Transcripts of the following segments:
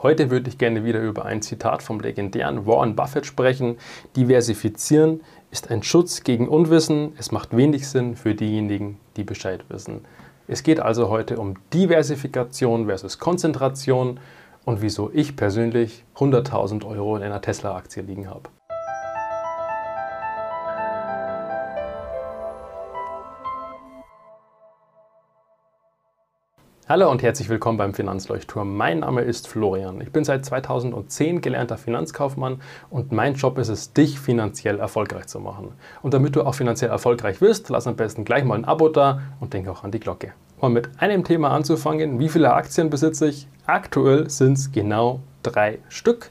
Heute würde ich gerne wieder über ein Zitat vom legendären Warren Buffett sprechen. Diversifizieren ist ein Schutz gegen Unwissen. Es macht wenig Sinn für diejenigen, die Bescheid wissen. Es geht also heute um Diversifikation versus Konzentration und wieso ich persönlich 100.000 Euro in einer Tesla-Aktie liegen habe. Hallo und herzlich willkommen beim Finanzleuchtturm. Mein Name ist Florian. Ich bin seit 2010 gelernter Finanzkaufmann und mein Job ist es, dich finanziell erfolgreich zu machen. Und damit du auch finanziell erfolgreich wirst, lass am besten gleich mal ein Abo da und denk auch an die Glocke. Um mit einem Thema anzufangen, wie viele Aktien besitze ich? Aktuell sind es genau drei Stück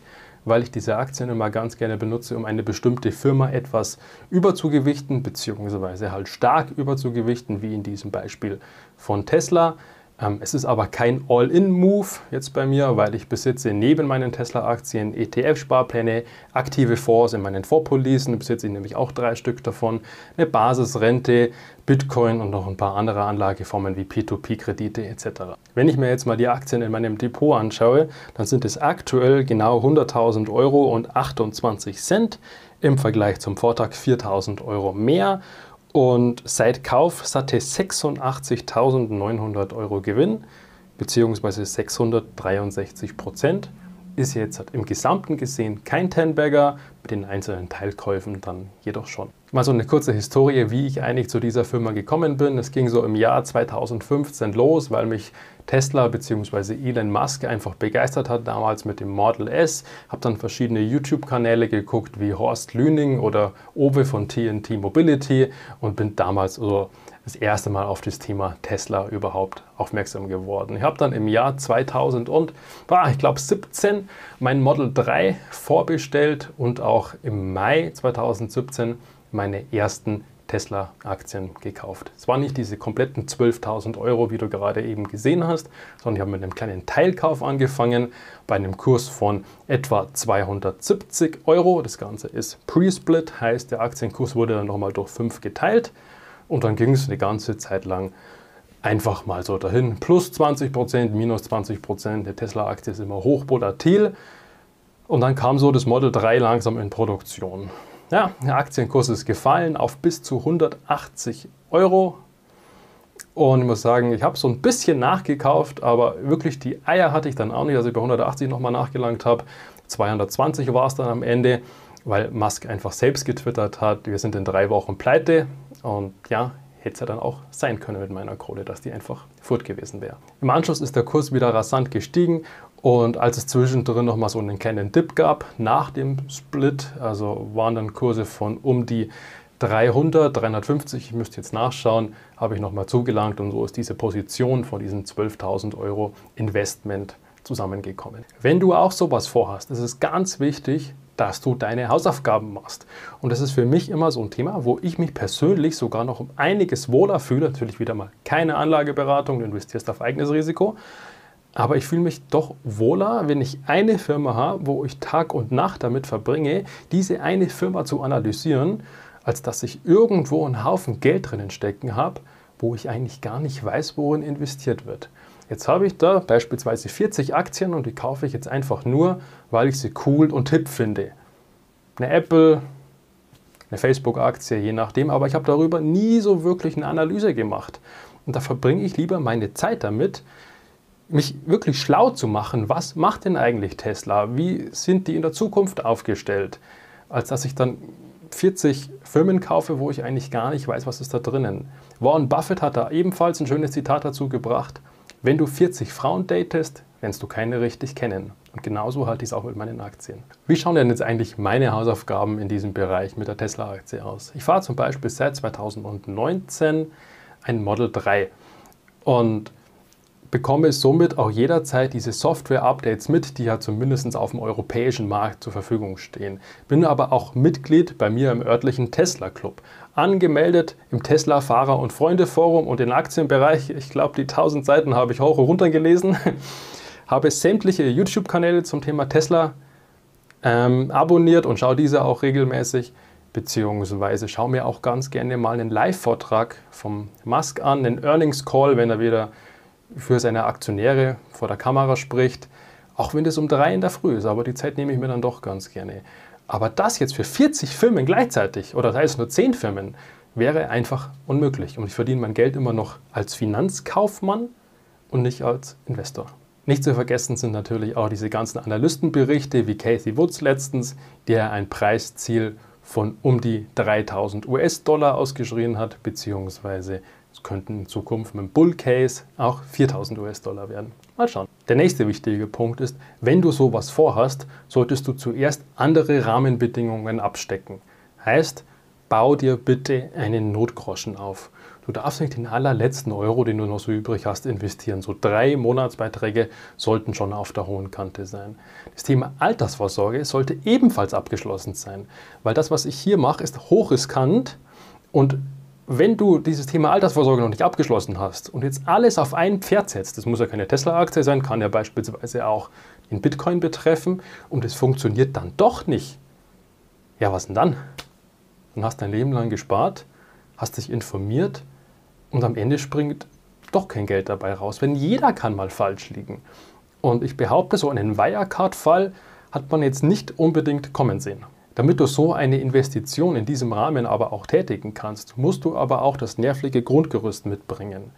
weil ich diese Aktien immer ganz gerne benutze, um eine bestimmte Firma etwas überzugewichten, beziehungsweise halt stark überzugewichten, wie in diesem Beispiel von Tesla. Ähm, es ist aber kein All-in-Move jetzt bei mir, weil ich besitze neben meinen Tesla-Aktien ETF-Sparpläne, aktive Fonds in meinen Vorpolicen, besitze ich nämlich auch drei Stück davon, eine Basisrente, Bitcoin und noch ein paar andere Anlageformen wie P2P-Kredite etc. Wenn ich mir jetzt mal die Aktien in meinem Depot anschaue, dann sind es aktuell genau 100.000 Euro und 28 Cent im Vergleich zum Vortag 4.000 Euro mehr und seit Kauf satte 86.900 Euro Gewinn bzw. 663 Prozent. Ist jetzt im Gesamten gesehen kein Tenbagger, mit den einzelnen Teilkäufen dann jedoch schon. Mal so eine kurze Historie, wie ich eigentlich zu dieser Firma gekommen bin. Es ging so im Jahr 2015 los, weil mich Tesla bzw. Elon Musk einfach begeistert hat, damals mit dem Model S. Habe dann verschiedene YouTube-Kanäle geguckt, wie Horst Lüning oder Owe von TNT Mobility und bin damals also das erste Mal auf das Thema Tesla überhaupt aufmerksam geworden. Ich habe dann im Jahr 2000 und, ah, ich glaube 17, mein Model 3 vorbestellt und auch im Mai 2017 meine ersten Tesla-Aktien gekauft. Es waren nicht diese kompletten 12.000 Euro, wie du gerade eben gesehen hast, sondern ich habe mit einem kleinen Teilkauf angefangen bei einem Kurs von etwa 270 Euro. Das Ganze ist Pre-Split, heißt der Aktienkurs wurde dann nochmal durch 5 geteilt. Und dann ging es eine ganze Zeit lang einfach mal so dahin. Plus 20 Prozent, minus 20 Prozent. Der Tesla-Aktie ist immer hochvolatil. Und dann kam so das Model 3 langsam in Produktion. Ja, der Aktienkurs ist gefallen auf bis zu 180 Euro. Und ich muss sagen, ich habe so ein bisschen nachgekauft, aber wirklich die Eier hatte ich dann auch nicht, als ich bei 180 nochmal nachgelangt habe. 220 war es dann am Ende, weil Musk einfach selbst getwittert hat, wir sind in drei Wochen pleite. Und ja, hätte es ja dann auch sein können mit meiner Kohle, dass die einfach furt gewesen wäre. Im Anschluss ist der Kurs wieder rasant gestiegen und als es zwischendrin nochmal so einen kleinen Dip gab nach dem Split, also waren dann Kurse von um die 300, 350, ich müsste jetzt nachschauen, habe ich nochmal zugelangt und so ist diese Position von diesen 12.000 Euro Investment zusammengekommen. Wenn du auch sowas vorhast, ist es ganz wichtig, dass du deine Hausaufgaben machst. Und das ist für mich immer so ein Thema, wo ich mich persönlich sogar noch um einiges wohler fühle. Natürlich wieder mal keine Anlageberatung, du investierst auf eigenes Risiko. Aber ich fühle mich doch wohler, wenn ich eine Firma habe, wo ich Tag und Nacht damit verbringe, diese eine Firma zu analysieren, als dass ich irgendwo einen Haufen Geld drinnen stecken habe, wo ich eigentlich gar nicht weiß, worin investiert wird. Jetzt habe ich da beispielsweise 40 Aktien und die kaufe ich jetzt einfach nur, weil ich sie cool und hip finde. Eine Apple, eine Facebook-Aktie, je nachdem, aber ich habe darüber nie so wirklich eine Analyse gemacht. Und da verbringe ich lieber meine Zeit damit, mich wirklich schlau zu machen, was macht denn eigentlich Tesla, wie sind die in der Zukunft aufgestellt, als dass ich dann 40 Firmen kaufe, wo ich eigentlich gar nicht weiß, was ist da drinnen. Warren Buffett hat da ebenfalls ein schönes Zitat dazu gebracht. Wenn du 40 Frauen datest, lernst du keine richtig kennen. Und genauso halte ich es auch mit meinen Aktien. Wie schauen denn jetzt eigentlich meine Hausaufgaben in diesem Bereich mit der Tesla-Aktie aus? Ich fahre zum Beispiel seit 2019 ein Model 3 und bekomme somit auch jederzeit diese Software-Updates mit, die ja zumindest auf dem europäischen Markt zur Verfügung stehen. Bin aber auch Mitglied bei mir im örtlichen Tesla-Club. Angemeldet im Tesla-Fahrer- und Freunde-Forum und den Aktienbereich. Ich glaube, die 1000 Seiten habe ich hoch und runter gelesen. habe sämtliche YouTube-Kanäle zum Thema Tesla ähm, abonniert und schaue diese auch regelmäßig beziehungsweise schaue mir auch ganz gerne mal einen Live-Vortrag vom Musk an, einen Earnings Call, wenn er wieder für seine Aktionäre vor der Kamera spricht. Auch wenn das um drei in der Früh ist, aber die Zeit nehme ich mir dann doch ganz gerne. Aber das jetzt für 40 Firmen gleichzeitig, oder sei es nur 10 Firmen, wäre einfach unmöglich. Und ich verdiene mein Geld immer noch als Finanzkaufmann und nicht als Investor. Nicht zu vergessen sind natürlich auch diese ganzen Analystenberichte wie Casey Woods letztens, der ein Preisziel von um die 3000 US-Dollar ausgeschrien hat, beziehungsweise es könnten in Zukunft mit dem Bull Case auch 4000 US-Dollar werden. Mal schauen. Der nächste wichtige Punkt ist, wenn du sowas vorhast, solltest du zuerst andere Rahmenbedingungen abstecken. Heißt, bau dir bitte einen Notgroschen auf. Du darfst nicht den allerletzten Euro, den du noch so übrig hast, investieren. So drei Monatsbeiträge sollten schon auf der hohen Kante sein. Das Thema Altersvorsorge sollte ebenfalls abgeschlossen sein, weil das, was ich hier mache, ist hochriskant und wenn du dieses Thema Altersvorsorge noch nicht abgeschlossen hast und jetzt alles auf ein Pferd setzt, das muss ja keine Tesla-Aktie sein, kann ja beispielsweise auch den Bitcoin betreffen und es funktioniert dann doch nicht, ja, was denn dann? Dann hast dein Leben lang gespart, hast dich informiert und am Ende springt doch kein Geld dabei raus, wenn jeder kann mal falsch liegen. Und ich behaupte, so einen Wirecard-Fall hat man jetzt nicht unbedingt kommen sehen. Damit du so eine Investition in diesem Rahmen aber auch tätigen kannst, musst du aber auch das nervliche Grundgerüst mitbringen.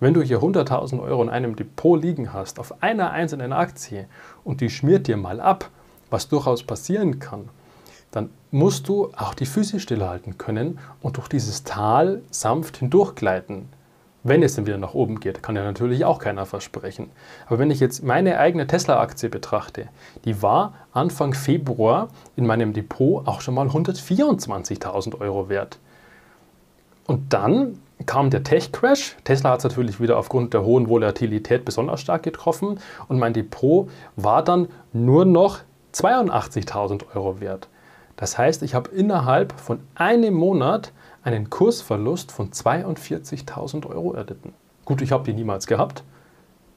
Wenn du hier 100.000 Euro in einem Depot liegen hast, auf einer einzelnen Aktie und die schmiert dir mal ab, was durchaus passieren kann, dann musst du auch die Füße stillhalten können und durch dieses Tal sanft hindurchgleiten. Wenn es dann wieder nach oben geht, kann ja natürlich auch keiner versprechen. Aber wenn ich jetzt meine eigene Tesla-Aktie betrachte, die war Anfang Februar in meinem Depot auch schon mal 124.000 Euro wert. Und dann kam der Tech-Crash. Tesla hat es natürlich wieder aufgrund der hohen Volatilität besonders stark getroffen und mein Depot war dann nur noch 82.000 Euro wert. Das heißt, ich habe innerhalb von einem Monat einen Kursverlust von 42.000 Euro erlitten. Gut, ich habe die niemals gehabt,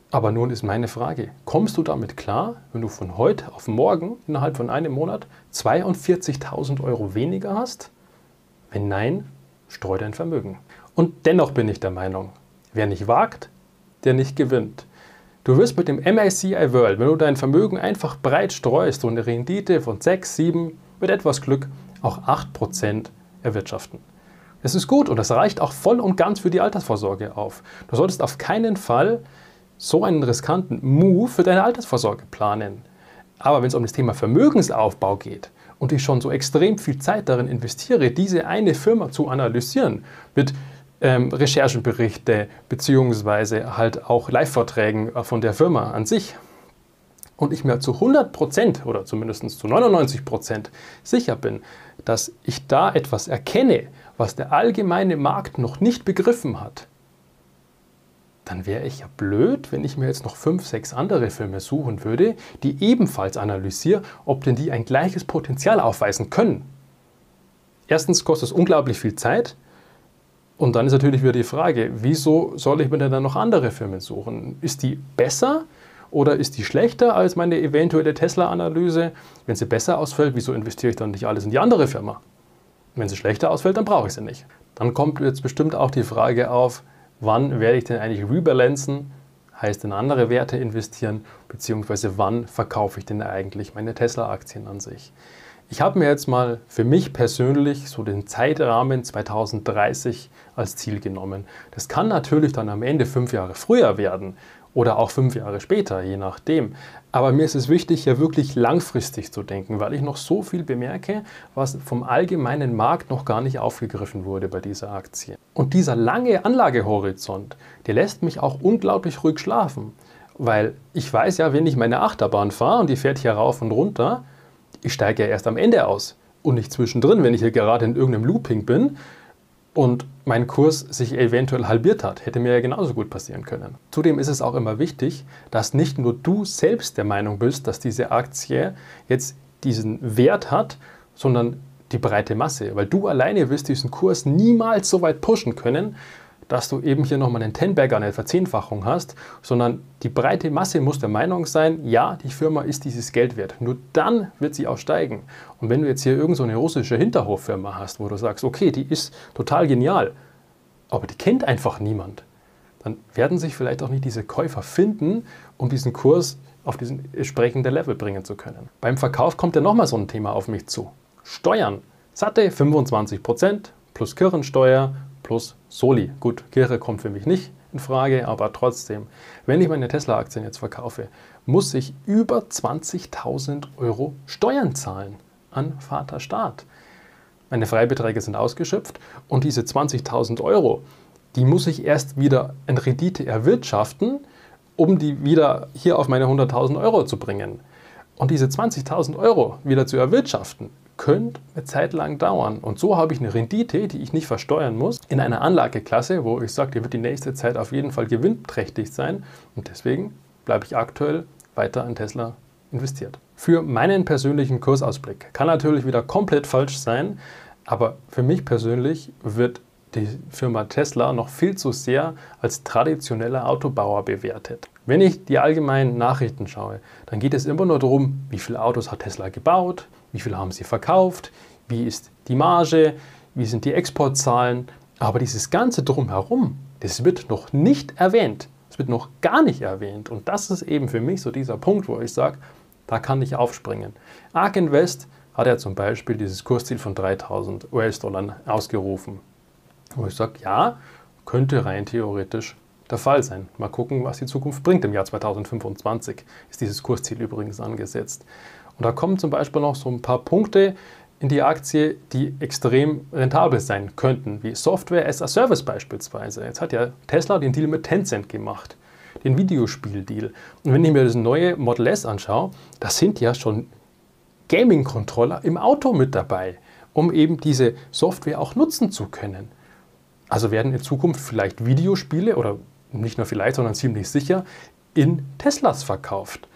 aber nun ist meine Frage, kommst du damit klar, wenn du von heute auf morgen innerhalb von einem Monat 42.000 Euro weniger hast? Wenn nein, streu dein Vermögen. Und dennoch bin ich der Meinung, wer nicht wagt, der nicht gewinnt. Du wirst mit dem MACI World, wenn du dein Vermögen einfach breit streust, so eine Rendite von 6, 7, mit etwas Glück auch 8% erwirtschaften. Das ist gut und das reicht auch voll und ganz für die Altersvorsorge auf. Du solltest auf keinen Fall so einen riskanten Move für deine Altersvorsorge planen. Aber wenn es um das Thema Vermögensaufbau geht und ich schon so extrem viel Zeit darin investiere, diese eine Firma zu analysieren, mit ähm, Recherchenberichte beziehungsweise halt auch Live-Vorträgen von der Firma an sich, und ich mir zu 100% oder zumindest zu 99% sicher bin, dass ich da etwas erkenne, was der allgemeine Markt noch nicht begriffen hat, dann wäre ich ja blöd, wenn ich mir jetzt noch fünf, sechs andere Filme suchen würde, die ebenfalls analysieren, ob denn die ein gleiches Potenzial aufweisen können. Erstens kostet es unglaublich viel Zeit. Und dann ist natürlich wieder die Frage, wieso soll ich mir denn dann noch andere Filme suchen? Ist die besser oder ist die schlechter als meine eventuelle Tesla-Analyse? Wenn sie besser ausfällt, wieso investiere ich dann nicht alles in die andere Firma? Wenn sie schlechter ausfällt, dann brauche ich sie nicht. Dann kommt jetzt bestimmt auch die Frage auf, wann werde ich denn eigentlich rebalancen, heißt in andere Werte investieren, beziehungsweise wann verkaufe ich denn eigentlich meine Tesla-Aktien an sich. Ich habe mir jetzt mal für mich persönlich so den Zeitrahmen 2030 als Ziel genommen. Das kann natürlich dann am Ende fünf Jahre früher werden, oder auch fünf Jahre später, je nachdem. Aber mir ist es wichtig, hier wirklich langfristig zu denken, weil ich noch so viel bemerke, was vom allgemeinen Markt noch gar nicht aufgegriffen wurde bei dieser Aktie. Und dieser lange Anlagehorizont, der lässt mich auch unglaublich ruhig schlafen, weil ich weiß ja, wenn ich meine Achterbahn fahre und die fährt hier rauf und runter, ich steige ja erst am Ende aus und nicht zwischendrin, wenn ich hier gerade in irgendeinem Looping bin, und mein Kurs sich eventuell halbiert hat. Hätte mir ja genauso gut passieren können. Zudem ist es auch immer wichtig, dass nicht nur du selbst der Meinung bist, dass diese Aktie jetzt diesen Wert hat, sondern die breite Masse. Weil du alleine wirst diesen Kurs niemals so weit pushen können, dass du eben hier nochmal einen Ten-Bagger, eine Verzehnfachung hast, sondern die breite Masse muss der Meinung sein, ja, die Firma ist dieses Geld wert. Nur dann wird sie auch steigen. Und wenn du jetzt hier irgendeine so russische Hinterhoffirma hast, wo du sagst, okay, die ist total genial, aber die kennt einfach niemand, dann werden sich vielleicht auch nicht diese Käufer finden, um diesen Kurs auf diesen entsprechenden Level bringen zu können. Beim Verkauf kommt ja nochmal so ein Thema auf mich zu. Steuern. Satte 25% plus Kirchensteuer plus Soli. Gut, Kirche kommt für mich nicht in Frage, aber trotzdem, wenn ich meine Tesla-Aktien jetzt verkaufe, muss ich über 20.000 Euro Steuern zahlen an Vaterstaat. Meine Freibeträge sind ausgeschöpft und diese 20.000 Euro, die muss ich erst wieder in Rendite erwirtschaften, um die wieder hier auf meine 100.000 Euro zu bringen. Und diese 20.000 Euro wieder zu erwirtschaften, könnte eine Zeit lang dauern. Und so habe ich eine Rendite, die ich nicht versteuern muss, in einer Anlageklasse, wo ich sage, die wird die nächste Zeit auf jeden Fall gewinnträchtig sein. Und deswegen bleibe ich aktuell weiter in Tesla investiert. Für meinen persönlichen Kursausblick kann natürlich wieder komplett falsch sein, aber für mich persönlich wird die Firma Tesla noch viel zu sehr als traditioneller Autobauer bewertet. Wenn ich die allgemeinen Nachrichten schaue, dann geht es immer nur darum, wie viele Autos hat Tesla gebaut, wie viele haben sie verkauft, wie ist die Marge, wie sind die Exportzahlen. Aber dieses ganze Drumherum, das wird noch nicht erwähnt. Es wird noch gar nicht erwähnt. Und das ist eben für mich so dieser Punkt, wo ich sage, da kann ich aufspringen. ARK Invest hat ja zum Beispiel dieses Kursziel von 3000 US-Dollar ausgerufen. Wo ich sage, ja, könnte rein theoretisch der Fall sein. Mal gucken, was die Zukunft bringt. Im Jahr 2025 ist dieses Kursziel übrigens angesetzt. Und da kommen zum Beispiel noch so ein paar Punkte in die Aktie, die extrem rentabel sein könnten, wie Software as a Service beispielsweise. Jetzt hat ja Tesla den Deal mit Tencent gemacht den Videospiel-Deal. Und wenn ich mir das neue Model S anschaue, da sind ja schon Gaming-Controller im Auto mit dabei, um eben diese Software auch nutzen zu können. Also werden in Zukunft vielleicht Videospiele oder nicht nur vielleicht, sondern ziemlich sicher in Teslas verkauft.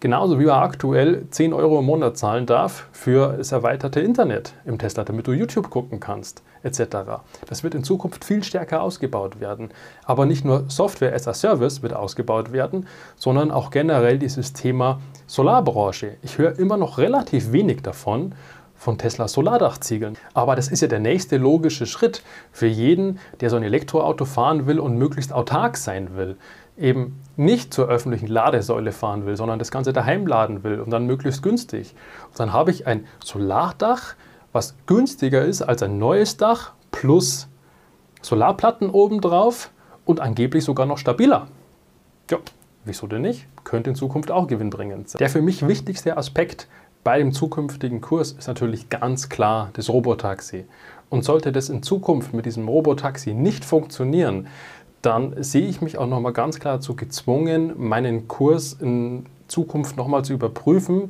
Genauso wie man aktuell 10 Euro im Monat zahlen darf für das erweiterte Internet im Tesla, damit du YouTube gucken kannst, etc. Das wird in Zukunft viel stärker ausgebaut werden. Aber nicht nur Software as a Service wird ausgebaut werden, sondern auch generell dieses Thema Solarbranche. Ich höre immer noch relativ wenig davon, von Tesla Solardachziegeln. Aber das ist ja der nächste logische Schritt für jeden, der so ein Elektroauto fahren will und möglichst autark sein will eben nicht zur öffentlichen Ladesäule fahren will, sondern das Ganze daheim laden will und dann möglichst günstig. Und dann habe ich ein Solardach, was günstiger ist als ein neues Dach plus Solarplatten obendrauf und angeblich sogar noch stabiler. Ja, wieso denn nicht? Könnte in Zukunft auch gewinnbringend sein. Der für mich wichtigste Aspekt bei dem zukünftigen Kurs ist natürlich ganz klar das Robotaxi. Und sollte das in Zukunft mit diesem Robotaxi nicht funktionieren, dann sehe ich mich auch nochmal ganz klar dazu gezwungen, meinen Kurs in Zukunft nochmal zu überprüfen,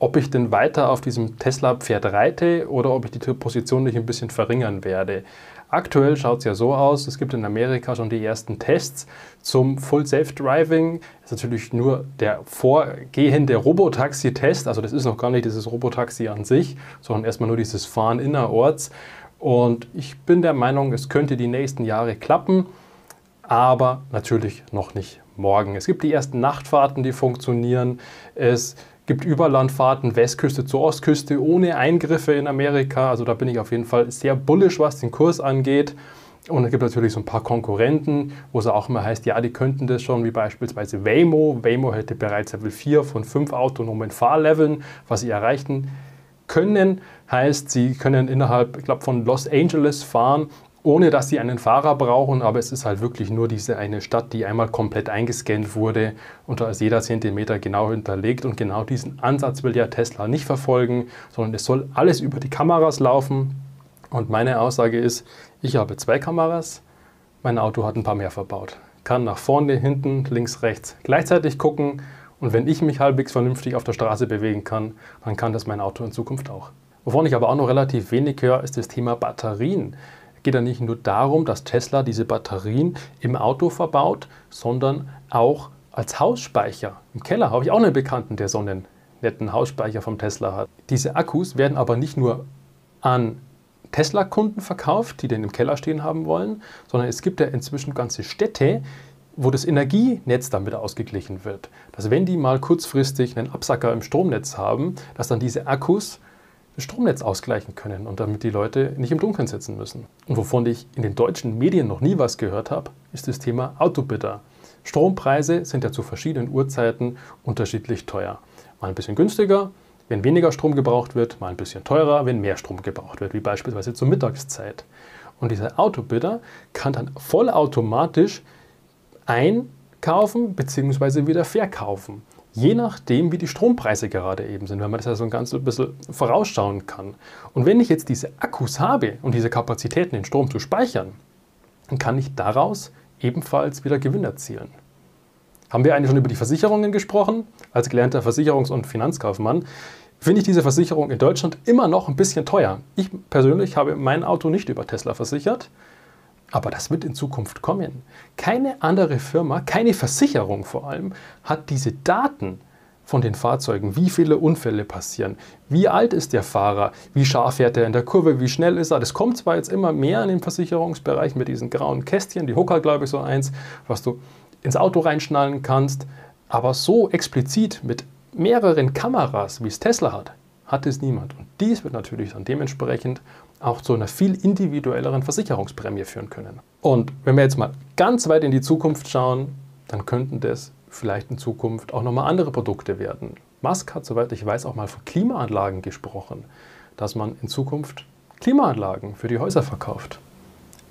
ob ich denn weiter auf diesem Tesla-Pferd reite oder ob ich die Position nicht ein bisschen verringern werde. Aktuell schaut es ja so aus, es gibt in Amerika schon die ersten Tests zum Full Self-Driving. Das ist natürlich nur der vorgehende Robotaxi-Test, also das ist noch gar nicht dieses Robotaxi an sich, sondern erstmal nur dieses Fahren innerorts. Und ich bin der Meinung, es könnte die nächsten Jahre klappen aber natürlich noch nicht morgen. Es gibt die ersten Nachtfahrten, die funktionieren. Es gibt Überlandfahrten Westküste zur Ostküste ohne Eingriffe in Amerika. Also da bin ich auf jeden Fall sehr bullisch, was den Kurs angeht. Und es gibt natürlich so ein paar Konkurrenten, wo es auch immer heißt, ja, die könnten das schon, wie beispielsweise Waymo. Waymo hätte bereits Level 4 von 5 autonomen Fahrleveln, was sie erreichen können. Heißt, sie können innerhalb, ich glaube, von Los Angeles fahren ohne dass sie einen Fahrer brauchen, aber es ist halt wirklich nur diese eine Stadt, die einmal komplett eingescannt wurde und da ist jeder Zentimeter genau hinterlegt. Und genau diesen Ansatz will ja Tesla nicht verfolgen, sondern es soll alles über die Kameras laufen. Und meine Aussage ist, ich habe zwei Kameras, mein Auto hat ein paar mehr verbaut, kann nach vorne, hinten, links, rechts gleichzeitig gucken. Und wenn ich mich halbwegs vernünftig auf der Straße bewegen kann, dann kann das mein Auto in Zukunft auch. Wovon ich aber auch noch relativ wenig höre, ist das Thema Batterien geht ja nicht nur darum, dass Tesla diese Batterien im Auto verbaut, sondern auch als Hausspeicher. Im Keller habe ich auch einen Bekannten, der so einen netten Hausspeicher vom Tesla hat. Diese Akkus werden aber nicht nur an Tesla-Kunden verkauft, die den im Keller stehen haben wollen, sondern es gibt ja inzwischen ganze Städte, wo das Energienetz damit ausgeglichen wird. Dass wenn die mal kurzfristig einen Absacker im Stromnetz haben, dass dann diese Akkus Stromnetz ausgleichen können und damit die Leute nicht im Dunkeln sitzen müssen. Und wovon ich in den deutschen Medien noch nie was gehört habe, ist das Thema Autobidder. Strompreise sind ja zu verschiedenen Uhrzeiten unterschiedlich teuer. Mal ein bisschen günstiger, wenn weniger Strom gebraucht wird, mal ein bisschen teurer, wenn mehr Strom gebraucht wird, wie beispielsweise zur Mittagszeit. Und dieser Autobidder kann dann vollautomatisch einkaufen bzw. wieder verkaufen. Je nachdem, wie die Strompreise gerade eben sind, wenn man das ja so ein ganz bisschen vorausschauen kann. Und wenn ich jetzt diese Akkus habe und diese Kapazitäten, den Strom zu speichern, dann kann ich daraus ebenfalls wieder Gewinn erzielen. Haben wir eigentlich schon über die Versicherungen gesprochen? Als gelernter Versicherungs- und Finanzkaufmann finde ich diese Versicherung in Deutschland immer noch ein bisschen teuer. Ich persönlich habe mein Auto nicht über Tesla versichert, aber das wird in Zukunft kommen. Keine andere Firma, keine Versicherung vor allem, hat diese Daten von den Fahrzeugen, wie viele Unfälle passieren, wie alt ist der Fahrer, wie scharf fährt er in der Kurve, wie schnell ist er. Das kommt zwar jetzt immer mehr in den Versicherungsbereich mit diesen grauen Kästchen, die Hooker, glaube ich, so eins, was du ins Auto reinschnallen kannst, aber so explizit mit mehreren Kameras, wie es Tesla hat, hat es niemand. Und dies wird natürlich dann dementsprechend auch zu einer viel individuelleren Versicherungsprämie führen können. Und wenn wir jetzt mal ganz weit in die Zukunft schauen, dann könnten das vielleicht in Zukunft auch nochmal andere Produkte werden. Musk hat, soweit ich weiß, auch mal von Klimaanlagen gesprochen, dass man in Zukunft Klimaanlagen für die Häuser verkauft.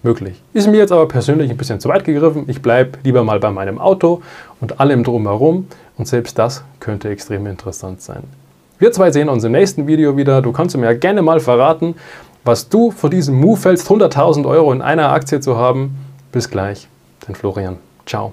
Möglich. Ist mir jetzt aber persönlich ein bisschen zu weit gegriffen. Ich bleibe lieber mal bei meinem Auto und allem drumherum und selbst das könnte extrem interessant sein. Wir zwei sehen uns im nächsten Video wieder. Du kannst mir gerne mal verraten, was du von diesem Move hältst, 100.000 Euro in einer Aktie zu haben. Bis gleich, dein Florian. Ciao.